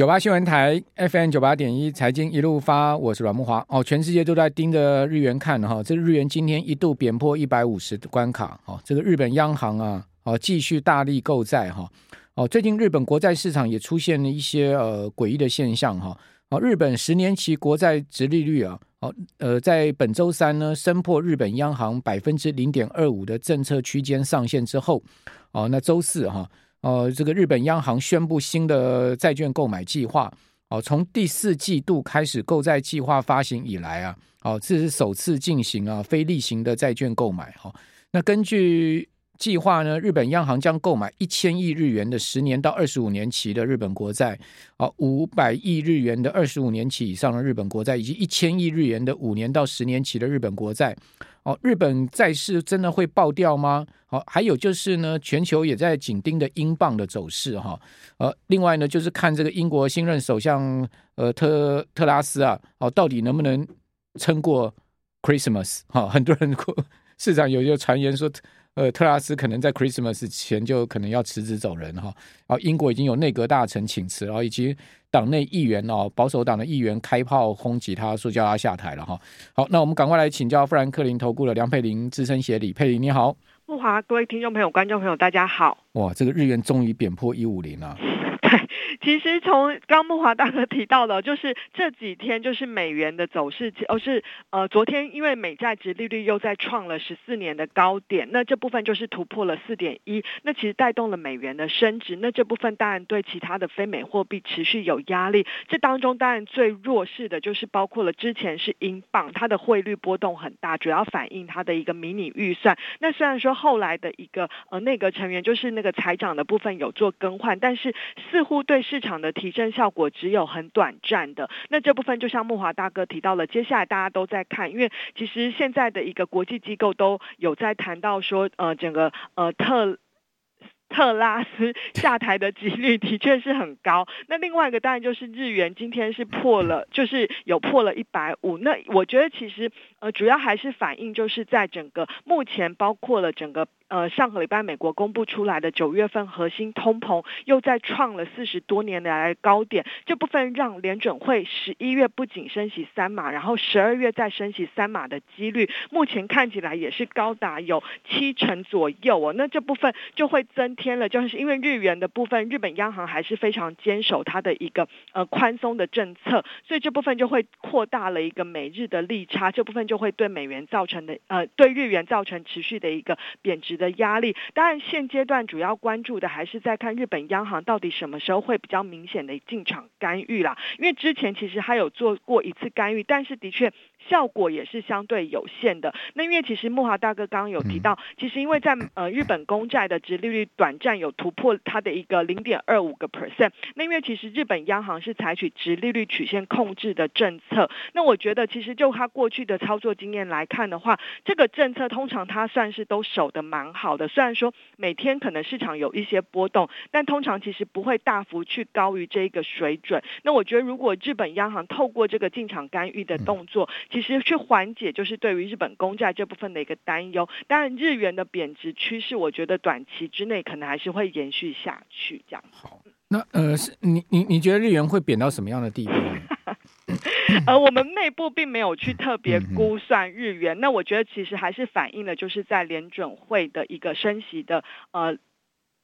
九八新闻台 FM 九八点一财经一路发，我是阮慕华哦。全世界都在盯着日元看哈，这日元今天一度贬破一百五十的关卡哦。这个日本央行啊，哦继续大力购债哈哦。最近日本国债市场也出现了一些呃诡异的现象哈哦。日本十年期国债殖利率啊，哦呃在本周三呢，升破日本央行百分之零点二五的政策区间上限之后哦，那周四哈。呃，这个日本央行宣布新的债券购买计划。哦，从第四季度开始购债计划发行以来啊，哦，这是首次进行啊非例行的债券购买。哈，那根据计划呢，日本央行将购买一千亿日元的十年到二十五年期的日本国债，哦，五百亿日元的二十五年期以上的日本国债，以及一千亿日元的五年到十年期的日本国债。哦，日本债市真的会爆掉吗？好、哦，还有就是呢，全球也在紧盯着英镑的走势哈。呃，另外呢，就是看这个英国新任首相呃特特拉斯啊，哦，到底能不能撑过 Christmas？哈、很多人 市场有些传言说。呃，特拉斯可能在 Christmas 前就可能要辞职走人哈，然后英国已经有内阁大臣请辞，然后以及党内议员哦，保守党的议员开炮轰击他，说叫他下台了哈。好，那我们赶快来请教富兰克林投顾的梁佩玲资深协理，佩玲你好，慕驊，各位听众朋友、观众朋友，大家好。哇，这个日元终于贬破一五零了。其实从刚木华大哥提到的，就是这几天就是美元的走势，而是呃昨天因为美债殖利率又在创了十四年的高点，那这部分就是突破了四点一，那其实带动了美元的升值，那这部分当然对其他的非美货币持续有压力。这当中当然最弱势的就是包括了之前是英镑，它的汇率波动很大，主要反映它的一个迷你预算。那虽然说后来的一个呃内阁成员就是那个财长的部分有做更换，但是四似乎对市场的提振效果只有很短暂的，那这部分就像木华大哥提到了，接下来大家都在看，因为其实现在的一个国际机构都有在谈到说，呃，整个呃特特拉斯 下台的几率的确是很高。那另外一个当然就是日元今天是破了，就是有破了一百五。那我觉得其实呃主要还是反映就是在整个目前包括了整个。呃，上个礼拜美国公布出来的九月份核心通膨又再创了四十多年来的高点，这部分让联准会十一月不仅升息三码，然后十二月再升息三码的几率，目前看起来也是高达有七成左右哦。那这部分就会增添了，就是因为日元的部分，日本央行还是非常坚守它的一个呃宽松的政策，所以这部分就会扩大了一个美日的利差，这部分就会对美元造成的呃对日元造成持续的一个贬值的压力，当然现阶段主要关注的还是在看日本央行到底什么时候会比较明显的进场干预啦，因为之前其实他有做过一次干预，但是的确。效果也是相对有限的。那因为其实木华大哥刚刚有提到，其实因为在呃日本公债的殖利率短暂有突破它的一个零点二五个 percent。那因为其实日本央行是采取殖利率曲线控制的政策。那我觉得其实就他过去的操作经验来看的话，这个政策通常它算是都守得蛮好的。虽然说每天可能市场有一些波动，但通常其实不会大幅去高于这个水准。那我觉得如果日本央行透过这个进场干预的动作，其实去缓解就是对于日本公债这部分的一个担忧，当然日元的贬值趋势，我觉得短期之内可能还是会延续下去。这样好，那呃，是你你你觉得日元会贬到什么样的地步？呃，我们内部并没有去特别估算日元，那我觉得其实还是反映了就是在联准会的一个升息的呃。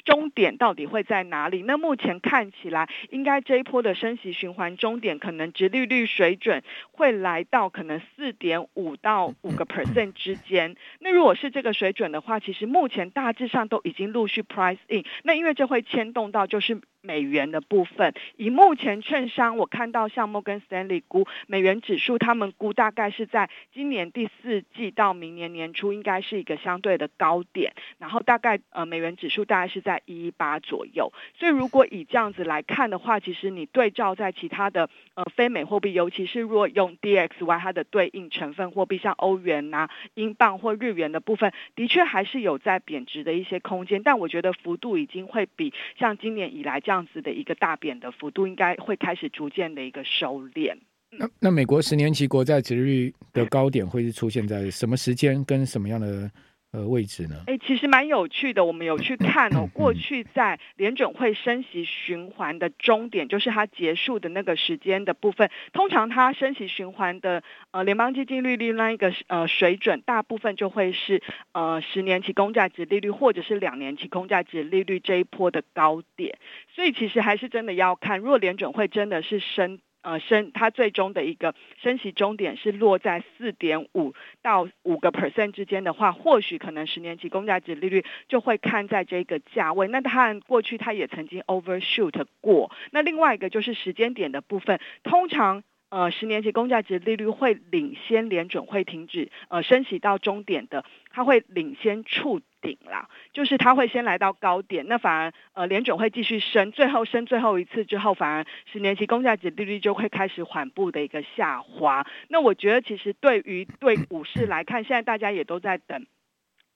终点到底会在哪里？那目前看起来，应该这一波的升息循环终点，可能殖利率水准会来到可能四点五到五个 percent 之间。那如果是这个水准的话，其实目前大致上都已经陆续 price in。那因为这会牵动到就是。美元的部分，以目前券商我看到像摩根斯坦利估美元指数，他们估大概是在今年第四季到明年年初，应该是一个相对的高点，然后大概呃美元指数大概是在一一八左右。所以如果以这样子来看的话，其实你对照在其他的呃非美货币，尤其是若用 DXY 它的对应成分货币，像欧元呐、啊、英镑或日元的部分，的确还是有在贬值的一些空间，但我觉得幅度已经会比像今年以来这样。这样子的一个大贬的幅度，应该会开始逐渐的一个收敛。那那美国十年期国债值率的高点会是出现在什么时间跟什么样的呃位置呢？哎，其实蛮有趣的，我们有去看哦。过去在联准会升息循环的终点，就是它结束的那个时间的部分，通常它升息循环的呃联邦基金利率那一个呃水准，大部分就会是呃十年期公债值利率或者是两年期公债值利率这一波的高点。所以其实还是真的要看，如果联准会真的是升。呃，升它最终的一个升息终点是落在四点五到五个 percent 之间的话，或许可能十年期公债值利率就会看在这个价位。那它过去它也曾经 overshoot 过。那另外一个就是时间点的部分，通常。呃，十年期公债值利率会领先联准会停止呃升息到终点的，它会领先触顶啦，就是它会先来到高点，那反而呃联准会继续升，最后升最后一次之后，反而十年期公债值利率就会开始缓步的一个下滑。那我觉得其实对于对股市来看，现在大家也都在等。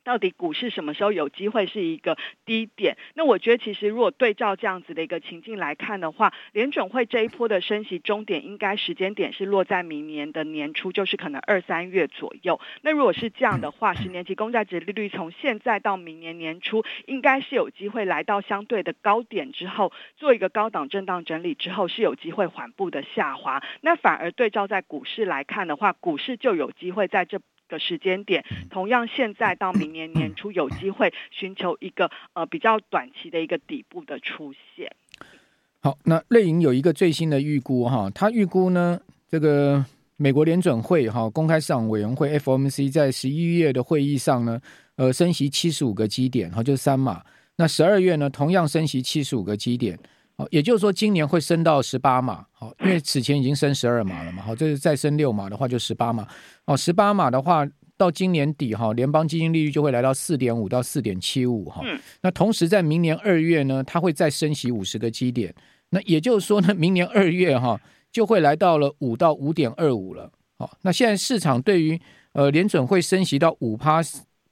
到底股市什么时候有机会是一个低点？那我觉得其实如果对照这样子的一个情境来看的话，联准会这一波的升息终点应该时间点是落在明年的年初，就是可能二三月左右。那如果是这样的话，十年期公债殖利率从现在到明年年初，应该是有机会来到相对的高点之后，做一个高档震荡整理之后，是有机会缓步的下滑。那反而对照在股市来看的话，股市就有机会在这。的时间点，同样现在到明年年初有机会寻求一个呃比较短期的一个底部的出现。好，那瑞银有一个最新的预估哈，他预估呢，这个美国联准会哈公开市场委员会 FOMC 在十一月的会议上呢，呃升息七十五个基点，哈就是三码。那十二月呢，同样升息七十五个基点。也就是说，今年会升到十八码，好，因为此前已经升十二码了嘛，好，这是再升六码的话就十八码，哦，十八码的话到今年底哈，联邦基金利率就会来到四点五到四点七五哈，那同时在明年二月呢，它会再升息五十个基点，那也就是说呢，明年二月哈就会来到了五到五点二五了，好，那现在市场对于呃联准会升息到五趴，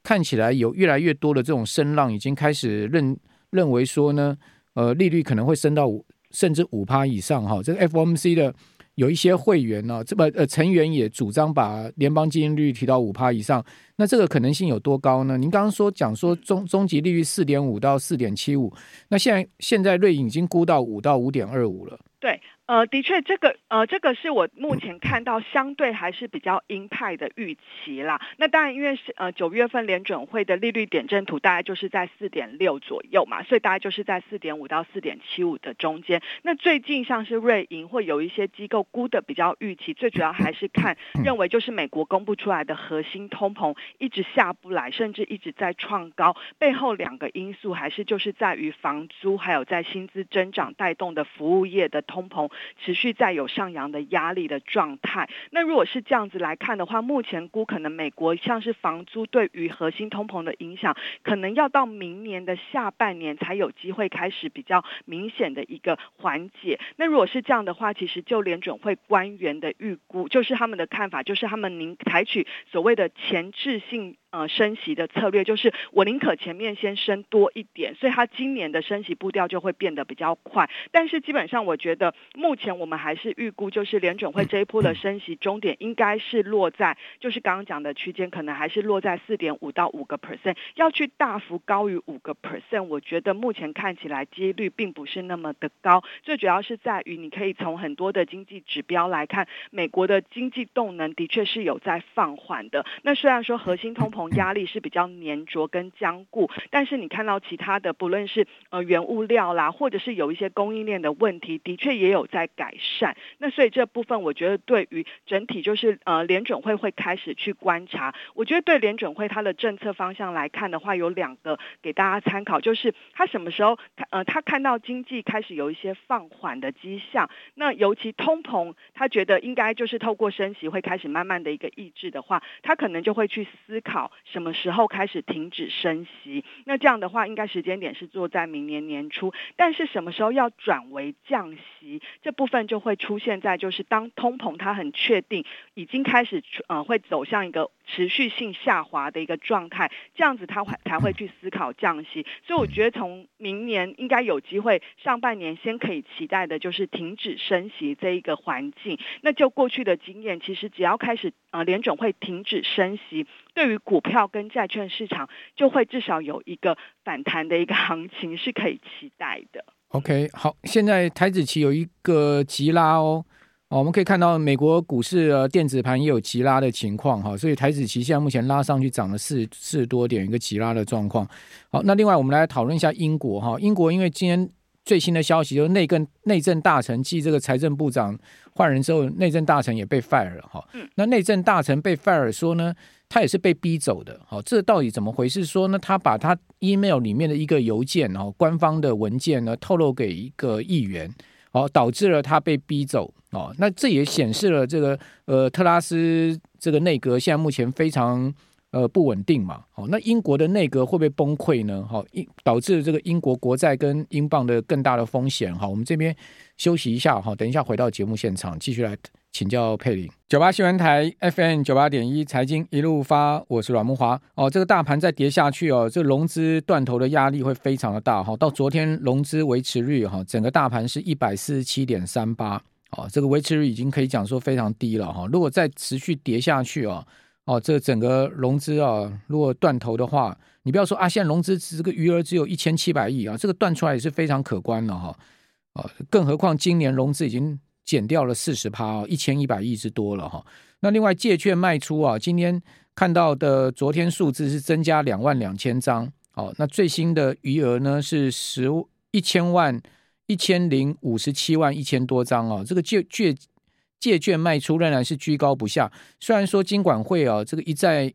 看起来有越来越多的这种声浪，已经开始认认为说呢。呃，利率可能会升到五甚至五趴以上哈。这个 FOMC 的有一些会员呢，这么呃成员也主张把联邦基金利率提到五趴以上。那这个可能性有多高呢？您刚刚说讲说终终极利率四点五到四点七五，那现在现在瑞银已经估到五到五点二五了。对。呃，的确，这个呃，这个是我目前看到相对还是比较鹰派的预期啦。那当然，因为是呃九月份联准会的利率点阵图大概就是在四点六左右嘛，所以大概就是在四点五到四点七五的中间。那最近像是瑞银或有一些机构估的比较预期，最主要还是看认为就是美国公布出来的核心通膨一直下不来，甚至一直在创高，背后两个因素还是就是在于房租还有在薪资增长带动的服务业的通膨。持续在有上扬的压力的状态。那如果是这样子来看的话，目前估可能美国像是房租对于核心通膨的影响，可能要到明年的下半年才有机会开始比较明显的一个缓解。那如果是这样的话，其实就连准会官员的预估，就是他们的看法，就是他们宁采取所谓的前置性。呃，升息的策略就是我宁可前面先升多一点，所以它今年的升息步调就会变得比较快。但是基本上，我觉得目前我们还是预估，就是联准会这一波的升息终点应该是落在，就是刚刚讲的区间，可能还是落在四点五到五个 percent。要去大幅高于五个 percent，我觉得目前看起来几率并不是那么的高。最主要是在于你可以从很多的经济指标来看，美国的经济动能的确是有在放缓的。那虽然说核心通膨压力是比较粘着跟僵固，但是你看到其他的，不论是呃原物料啦，或者是有一些供应链的问题，的确也有在改善。那所以这部分，我觉得对于整体就是呃联准会会开始去观察。我觉得对联准会它的政策方向来看的话，有两个给大家参考，就是他什么时候呃他看到经济开始有一些放缓的迹象，那尤其通膨，他觉得应该就是透过升息会开始慢慢的一个抑制的话，他可能就会去思考。什么时候开始停止升息？那这样的话，应该时间点是做在明年年初。但是什么时候要转为降息？这部分就会出现在就是当通膨它很确定已经开始呃会走向一个持续性下滑的一个状态，这样子它会才会去思考降息。所以我觉得从明年应该有机会，上半年先可以期待的就是停止升息这一个环境。那就过去的经验，其实只要开始呃联准会停止升息，对于股票跟债券市场就会至少有一个反弹的一个行情是可以期待的。OK，好，现在台子期有一个急拉哦。哦，我们可以看到美国股市呃电子盘也有急拉的情况哈，所以台子期现在目前拉上去涨了四四十多点，一个急拉的状况。好，那另外我们来讨论一下英国哈，英国因为今天最新的消息就是内政内政大臣继这个财政部长换人之后，内政大臣也被 fire 了哈。那内政大臣被 fire 说呢，他也是被逼走的。好，这到底怎么回事？说呢，他把他 email 里面的一个邮件哦，官方的文件呢透露给一个议员。哦，导致了他被逼走哦，那这也显示了这个呃特拉斯这个内阁现在目前非常呃不稳定嘛。哦，那英国的内阁会不会崩溃呢？好、哦，英导致这个英国国债跟英镑的更大的风险。好、哦，我们这边休息一下哈、等一下回到节目现场继续来。请教佩林，九八新闻台 FM 九八点一财经一路发，我是阮慕华。哦，这个大盘再跌下去哦，这融资断头的压力会非常的大哈。到昨天融资维持率哈，整个大盘是一百四十七点三八，哦，这个维持率已经可以讲说非常低了哈。如果再持续跌下去哦，哦，这整个融资啊，如果断头的话，你不要说啊，现在融资这个余额只有一千七百亿啊，这个断出来也是非常可观了哈。啊，更何况今年融资已经。减掉了四十趴，一千一百亿之多了哈。那另外借券卖出啊，今天看到的昨天数字是增加两万两千张，哦，那最新的余额呢是十一千万一千零五十七万一千多张啊。这个借借借券卖出仍然是居高不下，虽然说金管会啊这个一再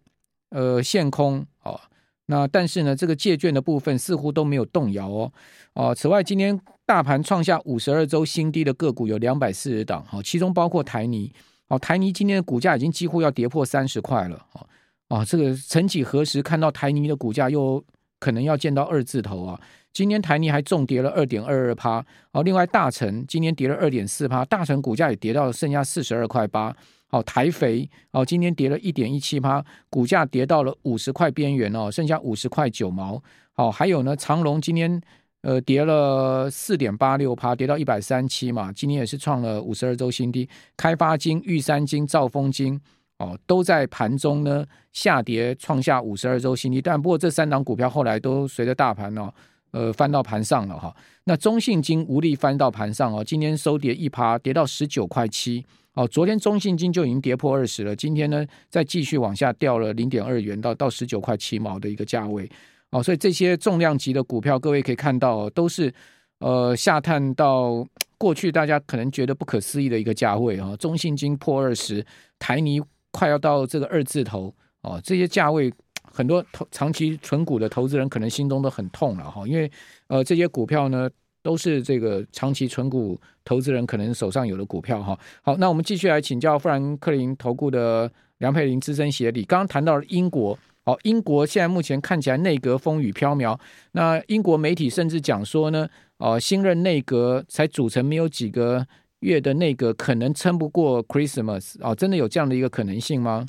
呃限空啊，那但是呢这个借券的部分似乎都没有动摇哦。哦，此外今天。大盘创下五十二周新低的个股有两百四十档，好，其中包括台泥，哦，台泥今天的股价已经几乎要跌破三十块了哦，啊，这个曾几何时看到台泥的股价又可能要见到二字头啊？今天台泥还重跌了二点二二趴，好，另外大成今天跌了二点四趴，大成股价也跌到了剩下四十二块八，好，台肥哦，今天跌了一点一七趴，股价跌到了五十块边缘哦，剩下五十块九毛，好，还有呢，长隆今天。呃，跌了四点八六趴，跌到一百三七嘛。今天也是创了五十二周新低。开发金、玉山金、兆丰金哦，都在盘中呢下跌，创下五十二周新低。但不过这三档股票后来都随着大盘哦，呃，翻到盘上了哈。那中信金无力翻到盘上哦，今天收跌一趴，跌到十九块七。哦，昨天中信金就已经跌破二十了，今天呢再继续往下掉了零点二元到到十九块七毛的一个价位。哦，所以这些重量级的股票，各位可以看到，都是呃下探到过去大家可能觉得不可思议的一个价位啊。中信金破二十，台泥快要到这个二字头哦，这些价位很多投长期存股的投资人可能心中都很痛了哈，因为呃这些股票呢都是这个长期存股投资人可能手上有的股票哈。好，那我们继续来请教富兰克林投顾的梁佩玲资深协理，刚刚谈到了英国。好，英国现在目前看起来内阁风雨飘渺。那英国媒体甚至讲说呢，呃，新任内阁才组成没有几个月的内阁，可能撑不过 Christmas。哦，真的有这样的一个可能性吗？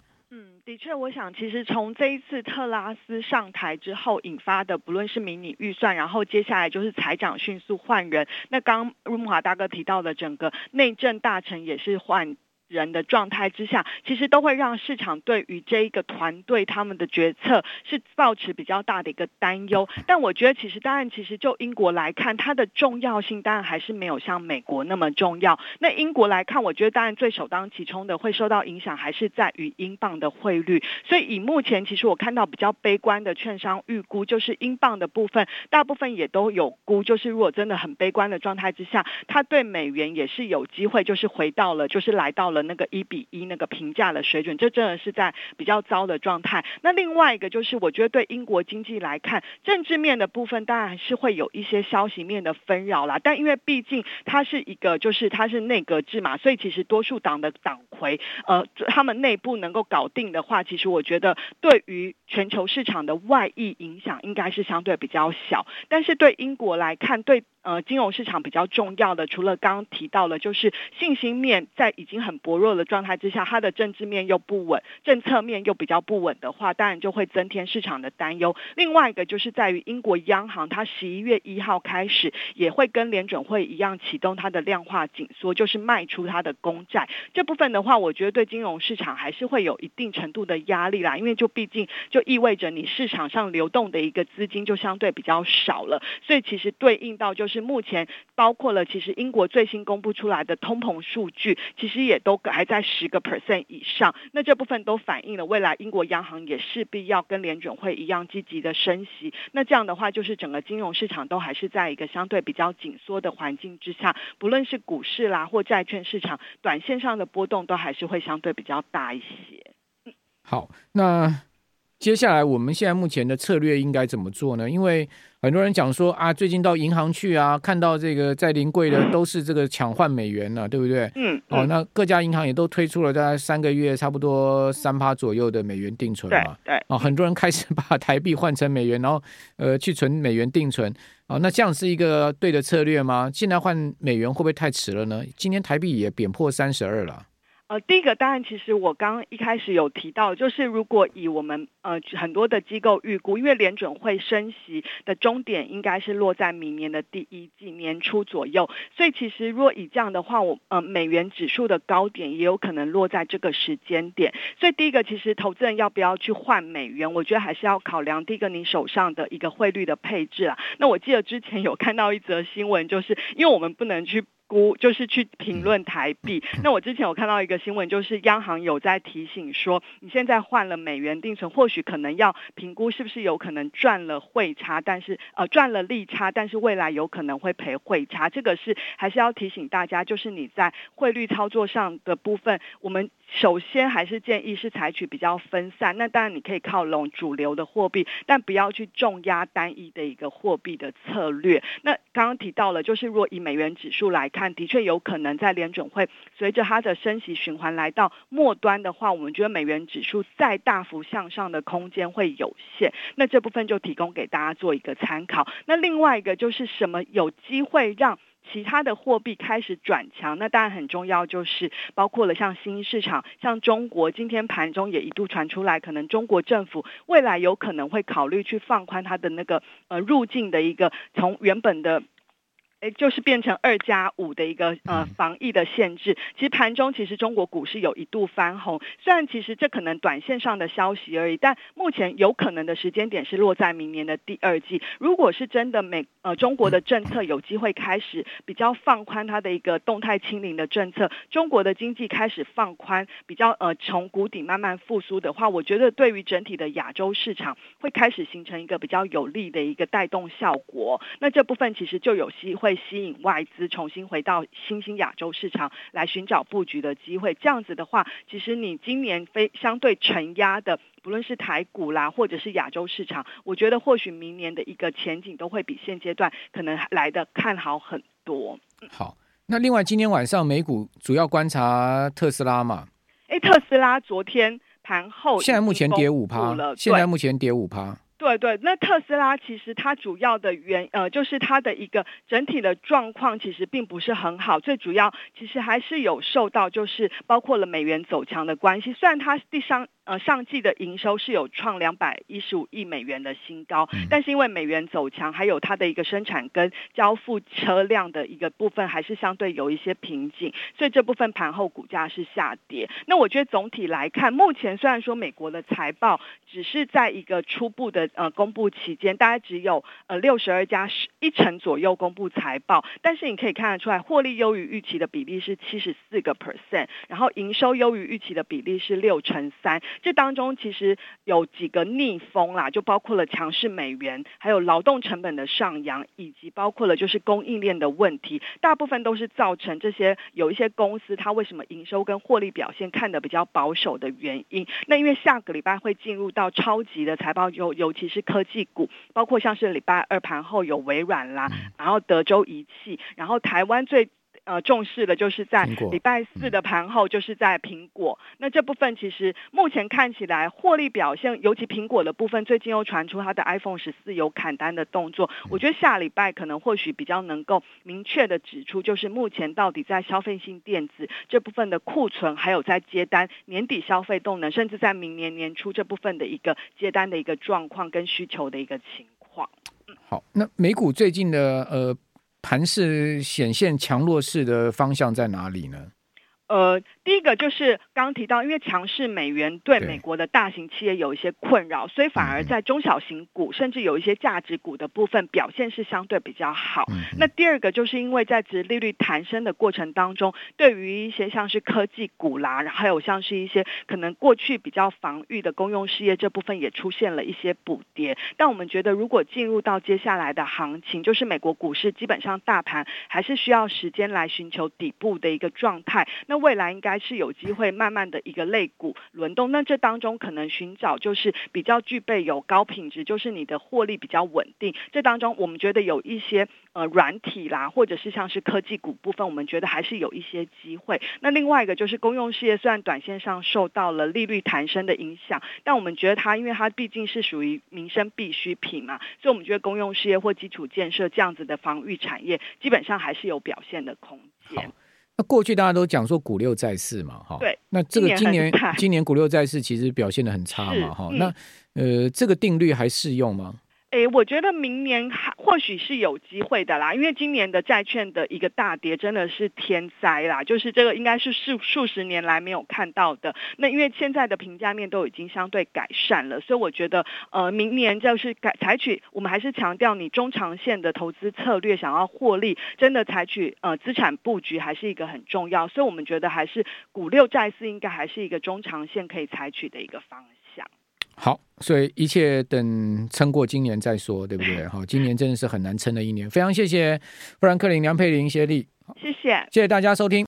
的确，我想其实从这一次特拉斯上台之后引发的，不论是迷你预算，然后接下来就是财长迅速换人。那刚入木华大哥提到的整个内政大臣也是换。人的状态之下，其实都会让市场对于这一个团队他们的决策是抱持比较大的一个担忧。但我觉得，其实当然，其实就英国来看，它的重要性当然还是没有像美国那么重要。那英国来看，我觉得当然最首当其冲的会受到影响，还是在于英镑的汇率。所以以目前，其实我看到比较悲观的券商预估，就是英镑的部分，大部分也都有估，就是如果真的很悲观的状态之下，它对美元也是有机会，就是回到了，就是来到了。那个一比一那个评价的水准，这真的是在比较糟的状态。那另外一个就是，我觉得对英国经济来看，政治面的部分当然还是会有一些消息面的纷扰啦。但因为毕竟它是一个，就是它是内阁制嘛，所以其实多数党的党魁，呃，他们内部能够搞定的话，其实我觉得对于全球市场的外溢影响应该是相对比较小。但是对英国来看，对。呃金融市场比较重要的，除了刚刚提到了，就是信心面在已经很薄弱的状态之下，它的政治面又不稳，政策面又比较不稳的话，当然就会增添市场的担忧。另外一个就是在于英国央行，它十一月一号开始也会跟联准会一样启动它的量化紧缩，就是卖出它的公债。这部分的话，我觉得对金融市场还是会有一定程度的压力啦，因为就毕竟就意味着你市场上流动的一个资金就相对比较少了，所以其实对应到就是是目前包括了其实英国最新公布出来的通膨数据，其实也都还在十个 percent 以上，那这部分都反映了未来英国央行也势必要跟联准会一样积极的升息，那这样的话就是整个金融市场都还是在一个相对比较紧缩的环境之下，不论是股市啦或债券市场，短线上的波动都还是会相对比较大一些。好，那。接下来我们现在目前的策略应该怎么做呢？因为很多人讲说啊，最近到银行去啊，看到这个在临柜的都是这个抢换美元了，对不对？嗯。哦，那各家银行也都推出了大概三个月差不多三趴左右的美元定存嘛。对。哦，很多人开始把台币换成美元，然后呃去存美元定存。哦，那这样是一个对的策略吗？现在换美元会不会太迟了呢？今天台币也贬破三十二了。呃，第一个当然，其实我刚刚一开始有提到，就是如果以我们呃很多的机构预估，因为联准会升息的终点应该是落在明年的第一季年初左右，所以其实如果以这样的话，我呃美元指数的高点也有可能落在这个时间点。所以第一个，其实投资人要不要去换美元，我觉得还是要考量第一个你手上的一个汇率的配置啊。那我记得之前有看到一则新闻，就是因为我们不能去。估就是去评论台币。那我之前有看到一个新闻，就是央行有在提醒说，你现在换了美元定存，或许可能要评估是不是有可能赚了汇差，但是呃赚了利差，但是未来有可能会赔汇差。这个是还是要提醒大家，就是你在汇率操作上的部分，我们。首先还是建议是采取比较分散，那当然你可以靠拢主流的货币，但不要去重压单一的一个货币的策略。那刚刚提到了，就是若以美元指数来看，的确有可能在联准会随着它的升息循环来到末端的话，我们觉得美元指数再大幅向上的空间会有限。那这部分就提供给大家做一个参考。那另外一个就是什么有机会让其他的货币开始转强，那当然很重要，就是包括了像新兴市场，像中国，今天盘中也一度传出来，可能中国政府未来有可能会考虑去放宽它的那个呃入境的一个从原本的。就是变成二加五的一个呃防疫的限制。其实盘中其实中国股市有一度翻红，虽然其实这可能短线上的消息而已，但目前有可能的时间点是落在明年的第二季。如果是真的美呃中国的政策有机会开始比较放宽它的一个动态清零的政策，中国的经济开始放宽，比较呃从谷底慢慢复苏的话，我觉得对于整体的亚洲市场会开始形成一个比较有利的一个带动效果。那这部分其实就有机会。吸引外资重新回到新兴亚洲市场来寻找布局的机会，这样子的话，其实你今年非相对承压的，不论是台股啦，或者是亚洲市场，我觉得或许明年的一个前景都会比现阶段可能来的看好很多。好，那另外今天晚上美股主要观察特斯拉嘛？哎，特斯拉昨天盘后现在目前跌五趴了，现在目前跌五趴。对对，那特斯拉其实它主要的原呃，就是它的一个整体的状况其实并不是很好，最主要其实还是有受到就是包括了美元走强的关系，虽然它第三。呃，上季的营收是有创两百一十五亿美元的新高，但是因为美元走强，还有它的一个生产跟交付车辆的一个部分，还是相对有一些瓶颈，所以这部分盘后股价是下跌。那我觉得总体来看，目前虽然说美国的财报只是在一个初步的呃公布期间，大概只有呃六十二家是一成左右公布财报，但是你可以看得出来，获利优于预期的比例是七十四个 percent，然后营收优于预期的比例是六成三。这当中其实有几个逆风啦，就包括了强势美元，还有劳动成本的上扬，以及包括了就是供应链的问题，大部分都是造成这些有一些公司它为什么营收跟获利表现看得比较保守的原因。那因为下个礼拜会进入到超级的财报，尤尤其是科技股，包括像是礼拜二盘后有微软啦，然后德州仪器，然后台湾最。呃重视的，就是在礼拜四的盘后，就是在苹果。嗯、那这部分其实目前看起来获利表现，尤其苹果的部分，最近又传出它的 iPhone 十四有砍单的动作。我觉得下礼拜可能或许比较能够明确的指出，就是目前到底在消费性电子这部分的库存，还有在接单年底消费动能，甚至在明年年初这部分的一个接单的一个状况跟需求的一个情况。好，那美股最近的呃盘势显现强弱势的方向在哪里呢？呃，第一个就是刚刚提到，因为强势美元对美国的大型企业有一些困扰，所以反而在中小型股，甚至有一些价值股的部分表现是相对比较好。那第二个就是因为在值利率弹升的过程当中，对于一些像是科技股啦，然后还有像是一些可能过去比较防御的公用事业这部分也出现了一些补跌。但我们觉得，如果进入到接下来的行情，就是美国股市基本上大盘还是需要时间来寻求底部的一个状态。那那未来应该是有机会慢慢的一个类股轮动，那这当中可能寻找就是比较具备有高品质，就是你的获利比较稳定。这当中我们觉得有一些呃软体啦，或者是像是科技股部分，我们觉得还是有一些机会。那另外一个就是公用事业，虽然短线上受到了利率弹升的影响，但我们觉得它因为它毕竟是属于民生必需品嘛，所以我们觉得公用事业或基础建设这样子的防御产业，基本上还是有表现的空间。那过去大家都讲说股六在四嘛，哈，对，那这个今年今年股六在四其实表现的很差嘛，哈，那呃这个定律还适用吗？诶，我觉得明年还或许是有机会的啦，因为今年的债券的一个大跌真的是天灾啦，就是这个应该是数数十年来没有看到的。那因为现在的评价面都已经相对改善了，所以我觉得呃明年就是改采取，我们还是强调你中长线的投资策略，想要获利，真的采取呃资产布局还是一个很重要。所以我们觉得还是股六债四应该还是一个中长线可以采取的一个方向。好，所以一切等撑过今年再说，对不对？好，今年真的是很难撑的一年。非常谢谢富兰克林、梁佩玲、谢丽，谢谢，谢谢大家收听。